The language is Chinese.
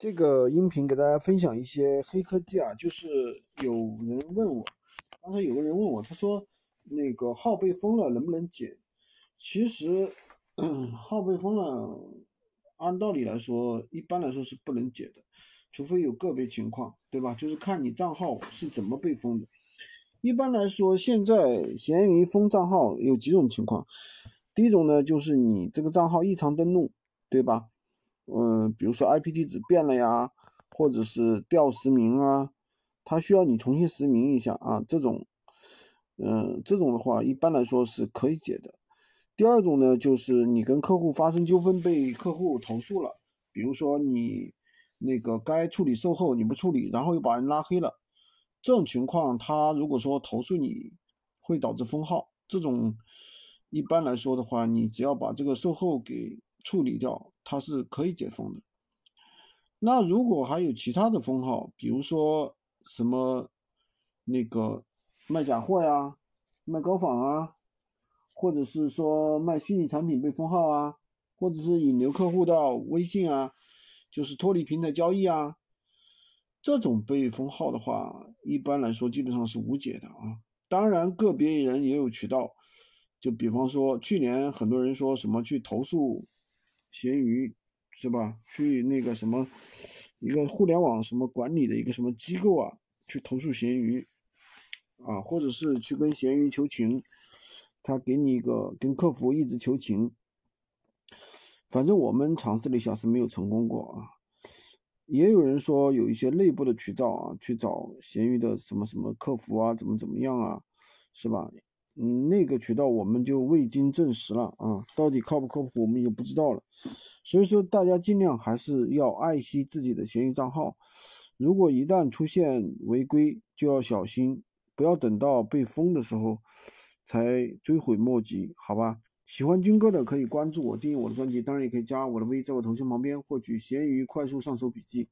这个音频给大家分享一些黑科技啊，就是有人问我，刚才有个人问我，他说那个号被封了能不能解？其实 号被封了，按道理来说，一般来说是不能解的，除非有个别情况，对吧？就是看你账号是怎么被封的。一般来说，现在闲鱼封账号有几种情况，第一种呢，就是你这个账号异常登录，对吧？嗯，比如说 IP 地址变了呀，或者是掉实名啊，它需要你重新实名一下啊。这种，嗯，这种的话一般来说是可以解的。第二种呢，就是你跟客户发生纠纷，被客户投诉了，比如说你那个该处理售后你不处理，然后又把人拉黑了，这种情况他如果说投诉你会导致封号，这种一般来说的话，你只要把这个售后给处理掉。它是可以解封的。那如果还有其他的封号，比如说什么那个卖假货呀、卖高仿啊，或者是说卖虚拟产品被封号啊，或者是引流客户到微信啊，就是脱离平台交易啊，这种被封号的话，一般来说基本上是无解的啊。当然，个别人也有渠道，就比方说去年很多人说什么去投诉。闲鱼是吧？去那个什么一个互联网什么管理的一个什么机构啊，去投诉闲鱼啊，或者是去跟闲鱼求情，他给你一个跟客服一直求情。反正我们尝试了一下是没有成功过啊。也有人说有一些内部的渠道啊，去找闲鱼的什么什么客服啊，怎么怎么样啊，是吧？嗯，那个渠道我们就未经证实了啊，到底靠不靠谱我们也不知道了。所以说，大家尽量还是要爱惜自己的闲鱼账号。如果一旦出现违规，就要小心，不要等到被封的时候才追悔莫及，好吧？喜欢军哥的可以关注我，订阅我的专辑，当然也可以加我的微，在我头像旁边获取闲鱼快速上手笔记。